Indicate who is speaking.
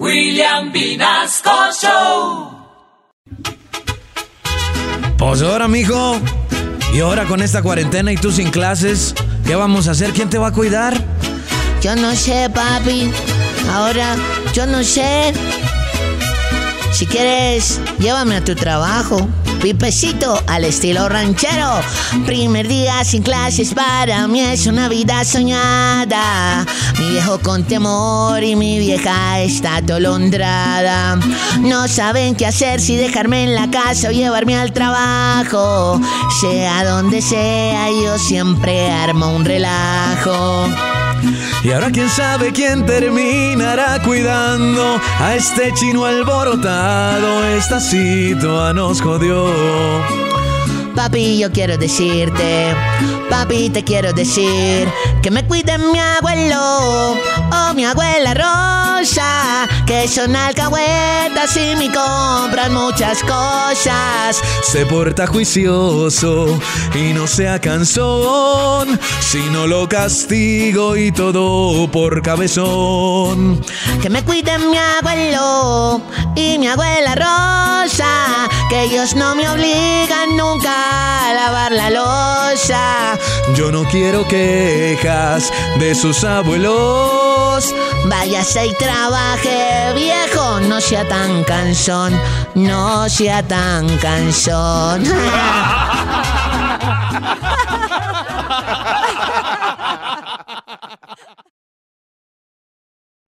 Speaker 1: William Vinasco Show.
Speaker 2: Pues ahora, mijo. Y ahora con esta cuarentena y tú sin clases, ¿qué vamos a hacer? ¿Quién te va a cuidar?
Speaker 3: Yo no sé, papi. Ahora, yo no sé. Si quieres, llévame a tu trabajo. Pipecito al estilo ranchero. Primer día sin clases para mí es una vida soñada. Mi viejo con temor y mi vieja está atolondrada. No saben qué hacer si dejarme en la casa o llevarme al trabajo. Sea donde sea, yo siempre armo un relajo.
Speaker 2: Y ahora quién sabe quién terminará cuidando a este chino alborotado. Esta situación nos jodió.
Speaker 3: Papi, yo quiero decirte, papi, te quiero decir que me cuide mi abuelo o mi abuela Que son alcahuetas y me compran muchas cosas.
Speaker 2: Se porta juicioso y no sea cansón, si no lo castigo y todo por cabezón.
Speaker 3: Que me cuide mi abuelo y mi abuela Rosa, que ellos no me obligan nunca a lavar la losa.
Speaker 2: Yo no quiero quejas de sus abuelos.
Speaker 3: Váyase y trabaje, viejo, no sea tan cansón, no sea tan cansón.